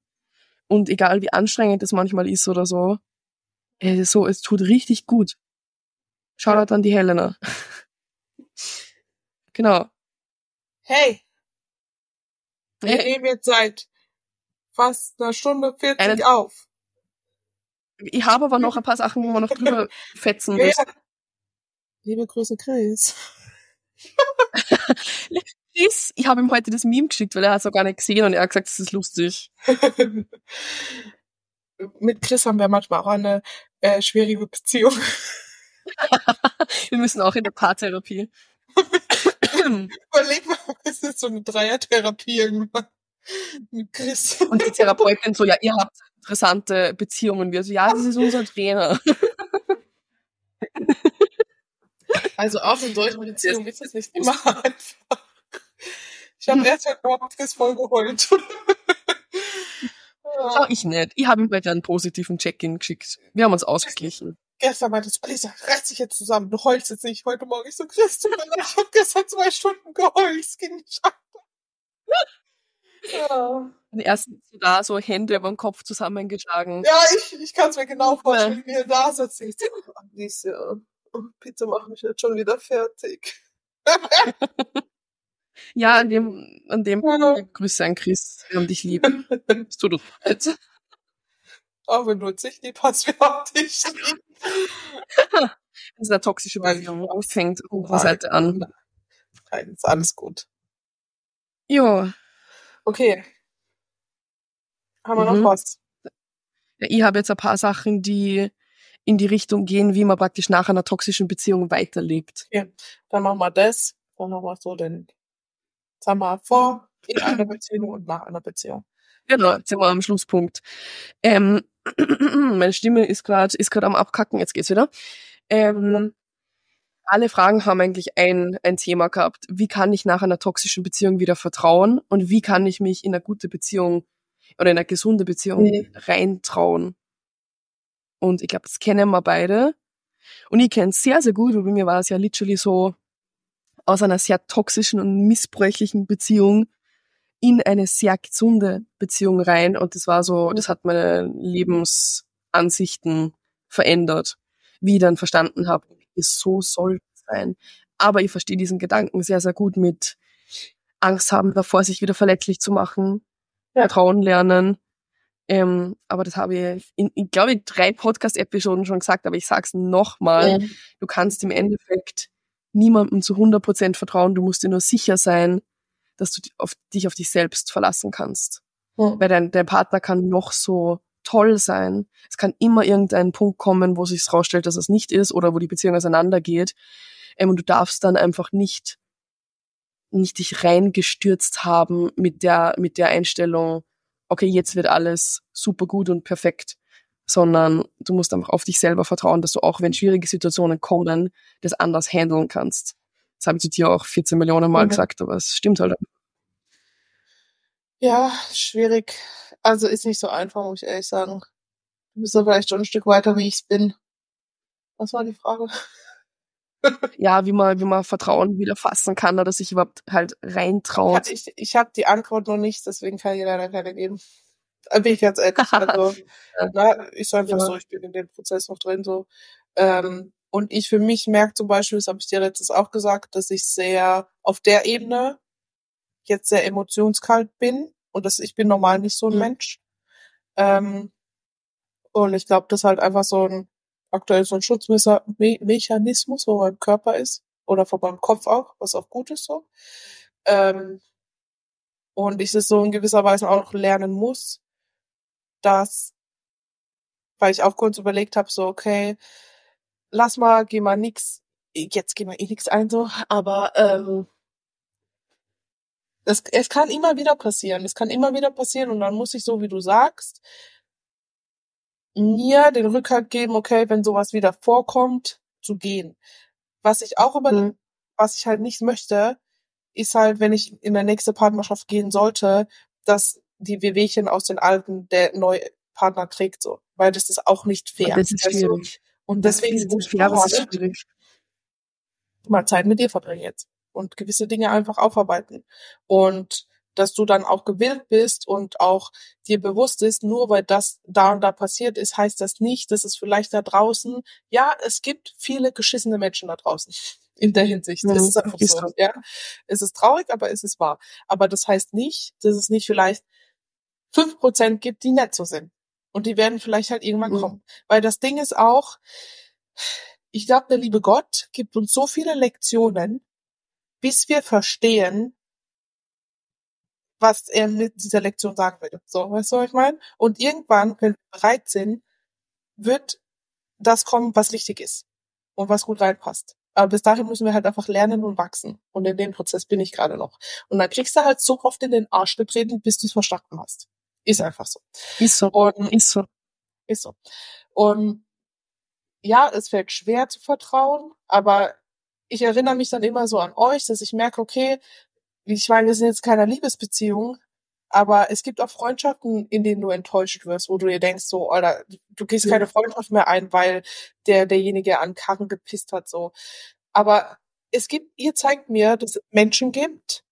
Und egal wie anstrengend das manchmal ist oder so, es ist so, es tut richtig gut. Shoutout an die Helena. (laughs) genau. Hey, wir nehmen jetzt seit fast einer Stunde 40 Eine- auf. Ich habe aber noch ein paar Sachen, wo wir noch drüber (laughs) fetzen Ja. müssen. Liebe Grüße, Chris. Chris, (laughs) ich habe ihm heute das Meme geschickt, weil er hat es auch gar nicht gesehen und er hat gesagt, das ist lustig. (laughs) Mit Chris haben wir manchmal auch eine äh, schwierige Beziehung. Wir müssen auch in der Paartherapie. (laughs) Überleg mal, es ist so eine Dreier-Therapie irgendwann. Mit Chris. (laughs) Und die Therapeutin so, ja, ihr habt interessante Beziehungen. Wir so, ja, das ist unser Trainer. (laughs) Also auch in solchen Beziehungen ist es nicht immer einfach. Ich habe erst heute Morgen Chris voll geheult. Schau ich nicht. Ich habe ihm heute einen positiven Check-in geschickt. Wir haben uns ausgeglichen. Gestern meinte so, Alisa, reiß dich jetzt zusammen, du heulst jetzt nicht. Heute Morgen ich so, Chris, tut mir leid, ich habe gestern zwei Stunden geheult, es ging nicht ab. (laughs) Ja, Und erst du da, so Hände über den Kopf zusammengeschlagen. ja ich, ich kann es mir genau vorstellen, wie er da sitzt. Ich so, oh, Alicia, oh, bitte mach mich jetzt schon wieder fertig. (laughs) Ja, an dem, an dem Ja. Grüße an Chris. Wir haben dich lieb. (laughs) Es tut uns leid. Auch wenn du uns nicht lieb hast, (laughs) wir haben dich lieb. (laughs) Das ist eine toxische Beziehung. Es fängt von unserer Seite an. Nein, ist alles gut. Jo. Okay. Haben wir Mhm. noch was? Ja, ich habe jetzt ein paar Sachen, die in die Richtung gehen, wie man praktisch nach einer toxischen Beziehung weiterlebt. Dann machen wir das. Dann machen wir so den, jetzt haben wir vor, in einer Beziehung und nach einer Beziehung. Genau, jetzt sind wir am Schlusspunkt. Ähm, (clears throat) Meine Stimme ist gerade ist gerade am abkacken. Jetzt geht's wieder. Ähm, alle Fragen haben eigentlich ein ein Thema gehabt. Wie kann ich nach einer toxischen Beziehung wieder vertrauen und wie kann ich mich in eine gute Beziehung oder in eine gesunde Beziehung Mhm. reintrauen? Und ich glaube, das kennen wir beide. Und ich kenne es sehr, sehr gut, weil bei mir war es ja literally so, aus einer sehr toxischen und missbräuchlichen Beziehung in eine sehr gesunde Beziehung rein. Und das war so, das hat meine Lebensansichten verändert, wie ich dann verstanden habe, es so soll es sein. Aber ich verstehe diesen Gedanken sehr, sehr gut mit Angst haben davor, sich wieder verletzlich zu machen, Ja. Vertrauen lernen. Ähm, aber das habe ich in, in glaube ich, drei Podcast-Episoden schon gesagt, aber ich sag's nochmal. Mhm. Du kannst im Endeffekt niemandem zu 100% vertrauen. Du musst dir nur sicher sein, dass du auf, dich auf dich selbst verlassen kannst. Mhm. Weil dein, dein Partner kann noch so toll sein. Es kann immer irgendein Punkt kommen, wo sich rausstellt, dass es nicht ist oder wo die Beziehung auseinandergeht. Ähm, und du darfst dann einfach nicht, nicht dich reingestürzt haben mit der, mit der Einstellung, okay, jetzt wird alles super gut und perfekt, sondern du musst einfach auf dich selber vertrauen, dass du auch, wenn schwierige Situationen kommen, das anders handeln kannst. Das habe ich zu dir auch 14 Millionen Mal Mhm. gesagt, aber es stimmt halt. Ja, schwierig. Also ist nicht so einfach, muss ich ehrlich sagen. Du bist ja vielleicht schon ein Stück weiter, wie ich's bin. Was war die Frage? (laughs) Ja, wie man, wie man Vertrauen wieder fassen kann oder sich überhaupt halt Ich, reintraut. hab- ich, ich habe die Antwort noch nicht, deswegen kann ich leider keine geben. Bin ich ganz ehrlich. Also, (laughs) na, ist einfach Ja. so, ich bin in dem Prozess noch drin so. Ähm, und ich für mich merke zum Beispiel, das habe ich dir letztes auch gesagt, dass ich sehr auf der Ebene jetzt sehr emotionskalt bin und dass ich bin normal nicht so ein Mhm. Mensch. Ähm, und ich glaube, das ist halt einfach so ein aktuell so ein Schutzmechanismus von meinem Körper ist oder von meinem Kopf auch, was auch gut ist so. Ähm, und ich es so in gewisser Weise auch lernen muss, dass, weil ich auch kurz überlegt habe, so, okay, lass mal, geh mal nix, jetzt geh mal eh nix ein, so, aber ähm, es, es kann immer wieder passieren, es kann immer wieder passieren und dann muss ich, so wie du sagst, mir den Rückhalt geben, okay, wenn sowas wieder vorkommt, zu gehen. Was ich auch über, Mhm. was ich halt nicht möchte, ist halt, wenn ich in der nächste Partnerschaft gehen sollte, dass die Wehwehchen aus den alten der neue Partner trägt so, weil das ist auch nicht fair. Das ist du? schwierig. Und deswegen ich fair, das ist schwierig. mal Zeit mit dir verbringen jetzt und gewisse Dinge einfach aufarbeiten und dass du dann auch gewillt bist und auch dir bewusst ist, nur weil das da und da passiert ist, heißt das nicht, dass es vielleicht da draußen, ja, es gibt viele geschissene Menschen da draußen (laughs) in der Hinsicht. Mhm, Es ist einfach so. ja. Es ist traurig, aber es ist wahr. Aber das heißt nicht, dass es nicht vielleicht fünf Prozent gibt, die nett so sind. Und die werden vielleicht halt irgendwann Mhm. kommen. Weil das Ding ist auch, ich glaube, der liebe Gott gibt uns so viele Lektionen, bis wir verstehen, was er mit dieser Lektion sagen will. So, weißt du, was ich meine? Und irgendwann, wenn wir bereit sind, wird das kommen, was richtig ist und was gut reinpasst. Aber bis dahin müssen wir halt einfach lernen und wachsen. Und in dem Prozess bin ich gerade noch. Und dann kriegst du halt so oft in den Arsch getreten, bis du es verstanden hast. Ist einfach so. Ist so. Und Ist so. ist so. Und ja, es fällt schwer zu vertrauen, aber ich erinnere mich dann immer so an euch, dass ich merke, okay, ich meine, wir sind jetzt keiner Liebesbeziehung, aber es gibt auch Freundschaften, in denen du enttäuscht wirst, wo du dir denkst, so, Alter, du gehst Ja. keine Freundschaft mehr ein, weil der derjenige an Karren gepisst hat, so. Aber es gibt, ihr zeigt mir, dass es Menschen gibt,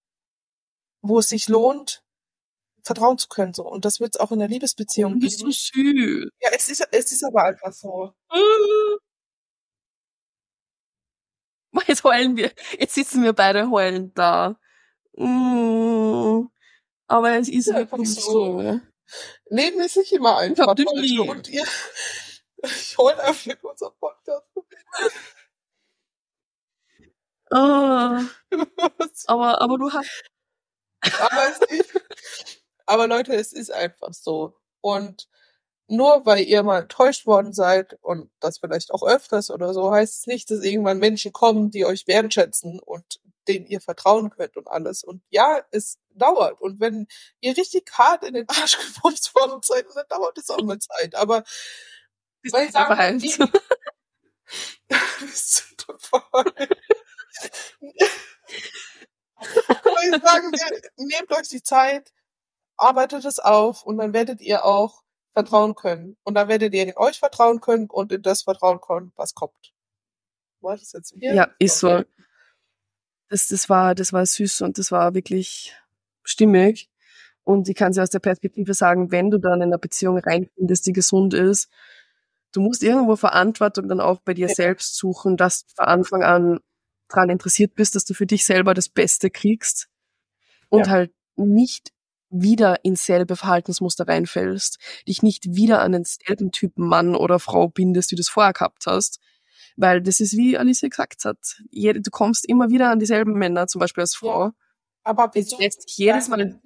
wo es sich lohnt, vertrauen zu können, so. Und das wird es auch in der Liebesbeziehung Du bist so geben. süß. Ja, es ist, es ist aber einfach so. (laughs) Jetzt heulen wir. Jetzt sitzen wir beide heulend da. Mm. Aber es ist Ja, einfach so. so. Leben ist nicht immer Ich einfach. Und ihr, ich hol einfach in unser Podcast. Ah, (laughs) aber, aber du hast. aber, es ist, aber Leute, es ist einfach so. Und nur weil ihr mal enttäuscht worden seid und das vielleicht auch öfters oder so, heißt es nicht, dass irgendwann Menschen kommen, die euch wertschätzen und dem ihr vertrauen könnt und alles. Und ja, es dauert. Und wenn ihr richtig hart in den Arsch (laughs) gepumpt worden seid, dann dauert es auch mal Zeit. Aber (laughs) (laughs) weil ich sage, die, ich sagen, nehmt euch die Zeit, arbeitet es auf und dann werdet ihr auch vertrauen können. Und dann werdet ihr in euch vertrauen können und in das vertrauen können, was kommt. War das jetzt hier? Ja, ist so. Das, das war, das war süß und das war wirklich stimmig. Und ich kann sie aus der Perspektive sagen, wenn du dann in eine Beziehung reinfindest, die gesund ist, du musst irgendwo Verantwortung dann auch bei dir ja. selbst suchen, dass du von Anfang an daran interessiert bist, dass du für dich selber das Beste kriegst und ja. halt nicht wieder ins selbe Verhaltensmuster reinfällst, dich nicht wieder an den selben Typen Mann oder Frau bindest, wie du es vorher gehabt hast. Weil das ist, wie Alice gesagt hat, du kommst immer wieder an dieselben Männer, zum Beispiel als Frau. Ja. Aber wieso? lässt dich jedes Mal.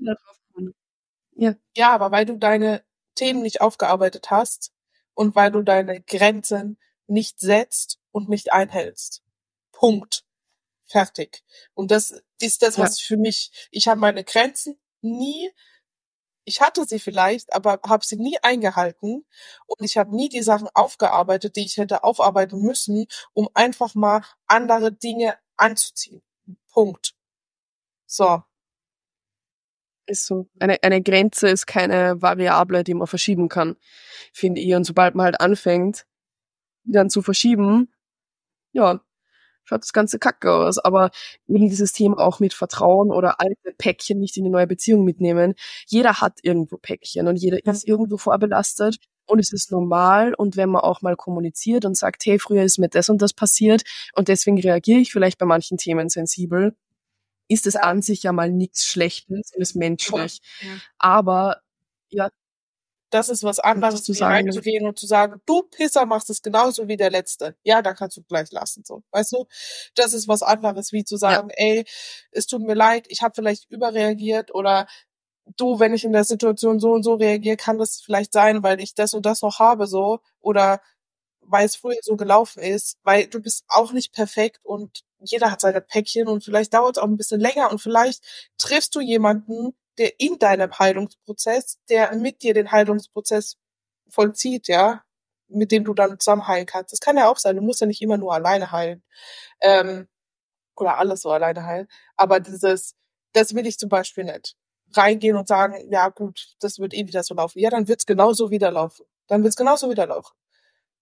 Ja. ja, aber weil du deine Themen nicht aufgearbeitet hast und weil du deine Grenzen nicht setzt und nicht einhältst. Punkt. Fertig. Und das ist das, was ja. für mich, ich habe meine Grenzen nie, ich hatte sie vielleicht, aber habe sie nie eingehalten und ich habe nie die Sachen aufgearbeitet, die ich hätte aufarbeiten müssen, um einfach mal andere Dinge anzuziehen. Punkt. So. Ist so. Eine, eine Grenze ist keine Variable, die man verschieben kann, finde ich. Und sobald man halt anfängt, dann zu verschieben, ja, schaut das ganze Kacke aus. Aber eben dieses Thema auch mit Vertrauen oder alte Päckchen nicht in die neue Beziehung mitnehmen. Jeder hat irgendwo Päckchen und jeder ist irgendwo vorbelastet. Und es ist normal. Und wenn man auch mal kommuniziert und sagt, hey, früher ist mir das und das passiert und deswegen reagiere ich vielleicht bei manchen Themen sensibel, ist es an sich ja mal nichts Schlechtes und ist menschlich. Ja. Aber ja, das ist was anderes, zu sagen, reinzugehen und zu sagen, du Pisser machst es genauso wie der Letzte. Ja, dann kannst du gleich lassen, so. Weißt du? Das ist was anderes, wie zu sagen, ja. ey, es tut mir leid, ich habe vielleicht überreagiert oder du, wenn ich in der Situation so und so reagiere, kann das vielleicht sein, weil ich das und das noch habe, so. Oder weil es früher so gelaufen ist, weil du bist auch nicht perfekt und jeder hat seine Päckchen und vielleicht dauert es auch ein bisschen länger und vielleicht triffst du jemanden, der in deinem Heilungsprozess, der mit dir den Heilungsprozess vollzieht, ja, mit dem du dann zusammen heilen kannst. Das kann ja auch sein. Du musst ja nicht immer nur alleine heilen. Ähm, oder alles so alleine heilen. Aber dieses, das will ich zum Beispiel nicht. Reingehen und sagen, ja gut, das wird eh wieder so laufen. Ja, dann wird's genauso wieder laufen. Dann wird's genauso wieder laufen.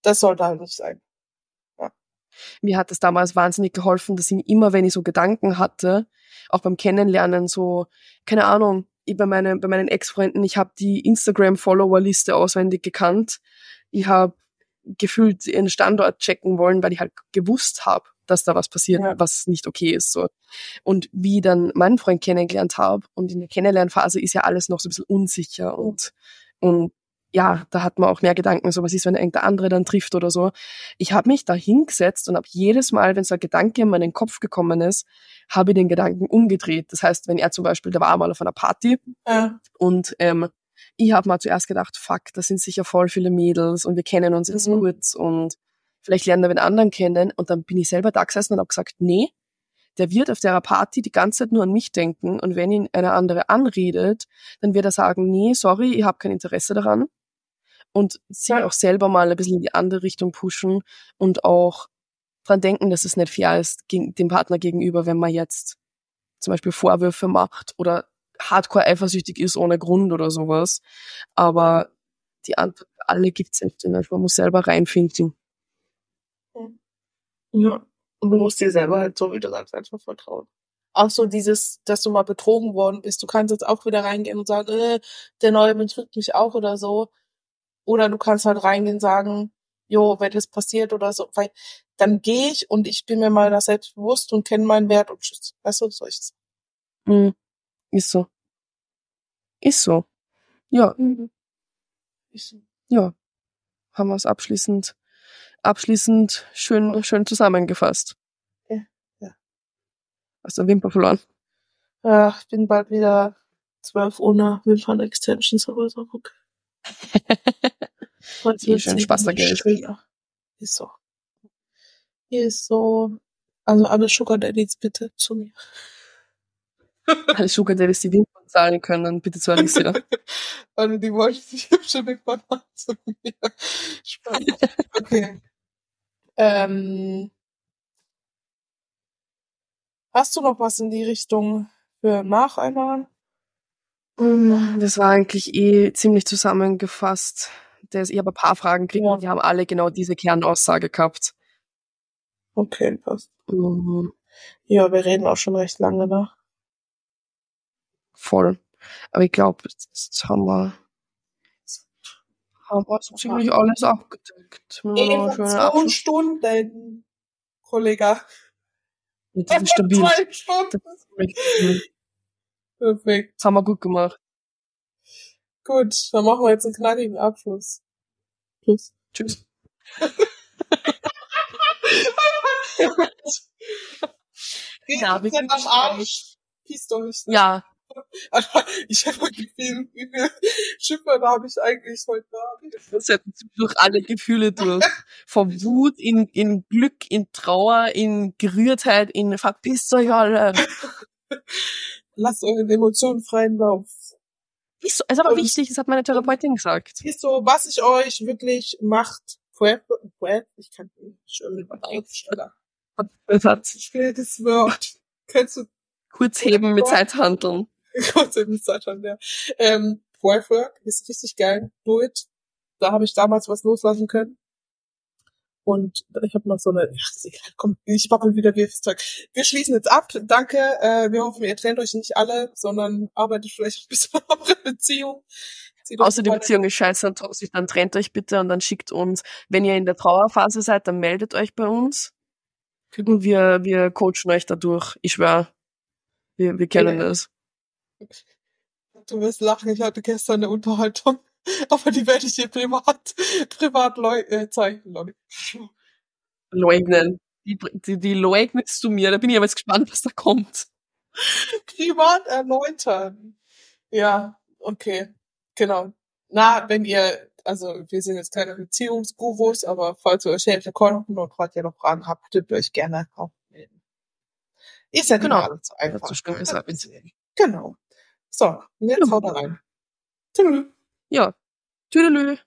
Das sollte halt nicht sein. Mir hat es damals wahnsinnig geholfen, dass ich immer, wenn ich so Gedanken hatte, auch beim Kennenlernen so, keine Ahnung, ich bei, meine, bei meinen Ex-Freunden, ich habe die Instagram-Follower-Liste auswendig gekannt. Ich habe gefühlt ihren Standort checken wollen, weil ich halt gewusst habe, dass da was passiert, ja. was nicht okay ist. So. Und wie dann meinen Freund kennengelernt habe und in der Kennenlernphase ist ja alles noch so ein bisschen unsicher und, und ja, da hat man auch mehr Gedanken, so was ist, wenn irgendein andere dann trifft oder so. Ich habe mich da hingesetzt und habe jedes Mal, wenn so ein Gedanke in meinen Kopf gekommen ist, habe ich den Gedanken umgedreht. Das heißt, wenn er zum Beispiel, der war mal auf einer Party ja. und ähm, ich habe mal zuerst gedacht, fuck, das sind sicher voll viele Mädels und wir kennen uns jetzt mhm. kurz und vielleicht lernen wir den anderen kennen. Und dann bin ich selber da gesessen und habe gesagt, nee, der wird auf der Party die ganze Zeit nur an mich denken und wenn ihn eine andere anredet, dann wird er sagen, nee, sorry, ich habe kein Interesse daran und sich ja. auch selber mal ein bisschen in die andere Richtung pushen und auch dran denken, dass es nicht fair ist dem Partner gegenüber, wenn man jetzt zum Beispiel Vorwürfe macht oder hardcore eifersüchtig ist ohne Grund oder sowas. Aber die Antwort alle gibt's nicht. Man muss selber reinfinden. Ja. Und du musst dir selber halt so, wie du sagst, einfach vertrauen. Auch so dieses, dass du mal betrogen worden bist. Du kannst jetzt auch wieder reingehen und sagen, äh, der Neue betrügt mich auch oder so. Oder du kannst halt reingehen und sagen, jo, wenn das passiert oder so, weil dann gehe ich und ich bin mir mal da selbst bewusst und kenne meinen Wert und tschüss. Weißt du, soll ich das? Mhm. Ist so. Ist so. Ja. Mhm. Ist so. Ja. Haben wir es abschließend, abschließend schön, schön zusammengefasst. Ja. ja. Hast du Wimper verloren? Ja, ich bin bald wieder zwölf ohne Wimpern-Extensions, aber so okay. (laughs) Heute eh schön Spaß da Geld. Ist so. Ist so. Also alle Sugar Daddies bitte zu mir. Alle Sugar Daddies, die Wimpern zahlen können, bitte zu Alicia. Also die wollte sich hübsche Wimpern machen zu mir. Spannend. Okay. ähm, hast du noch was in die Richtung für Nacheinnahmen? Mm, Das war eigentlich eh ziemlich zusammengefasst. Das, ich habe ein paar Fragen gekriegt Ja. und die haben alle genau diese Kernaussage gehabt. Okay, passt. Mhm, Ja, wir reden auch schon recht lange ne? Voll. Aber ich glaube, jetzt haben wir, haben wir so ziemlich alles abgedeckt. Zwei Stunden, Kollege. Das ist stabil. Zwei Stunden. Ist. Perfekt. Das haben wir gut gemacht. Gut, dann machen wir jetzt einen knackigen Abschluss. Tschüss. Tschüss. (laughs) Ja, wir sind am Arsch. Peace euch. Ja, (laughs) ich habe wie viel, wie viel da habe ich eigentlich heute da? das hat durch alle Gefühle durch. Von Wut in, in Glück, in Trauer, in Gerührtheit, in verpisst euch alle. Lasst euren Emotionen freien Lauf. Ist, so, ist aber Und- wichtig, das hat meine Therapeutin gesagt. Ist so, was ich euch wirklich macht. Ich kann. Das hat Ich will das Wort. Kennst du kurz heben mit Zeithandeln. Kurz in Deutschland, ja. Ähm, Breathwork ist richtig geil. Do it. Da habe ich damals was loslassen können. Und ich habe noch so eine, ach, ist egal, komm, ich babbel wieder wie das Zeug. Wir schließen jetzt ab. Danke. Äh, wir hoffen, ihr trennt euch nicht alle, sondern arbeitet vielleicht (laughs) ein bisschen an eurer Beziehung. Außer die Beziehung ist scheiße und toxisch, dann trennt euch bitte und dann schickt uns, wenn ihr in der Trauerphase seid, dann meldet euch bei uns. Und wir, wir coachen euch dadurch. Ich schwör, wir, wir kennen Ja. das. Du wirst lachen, ich hatte gestern eine Unterhaltung, (laughs) aber die werde ich dir privat, privat leu äh, zeigen, Leute. Leugnen. Die, die, die leugnest du mir, da bin ich aber jetzt gespannt, was da kommt. privat erläutern. Ja, okay, genau. Na, wenn ihr, also wir sind jetzt keine Beziehungsgurus, aber falls ihr euch helfen konnten und gerade ihr noch Fragen habt, dürft ihr euch gerne auch melden. Ist ja Genau. nicht alles so einfach. Dazu. Genau. So, und jetzt Ja. haut er rein. Tschüss. Ja. Tüdelü.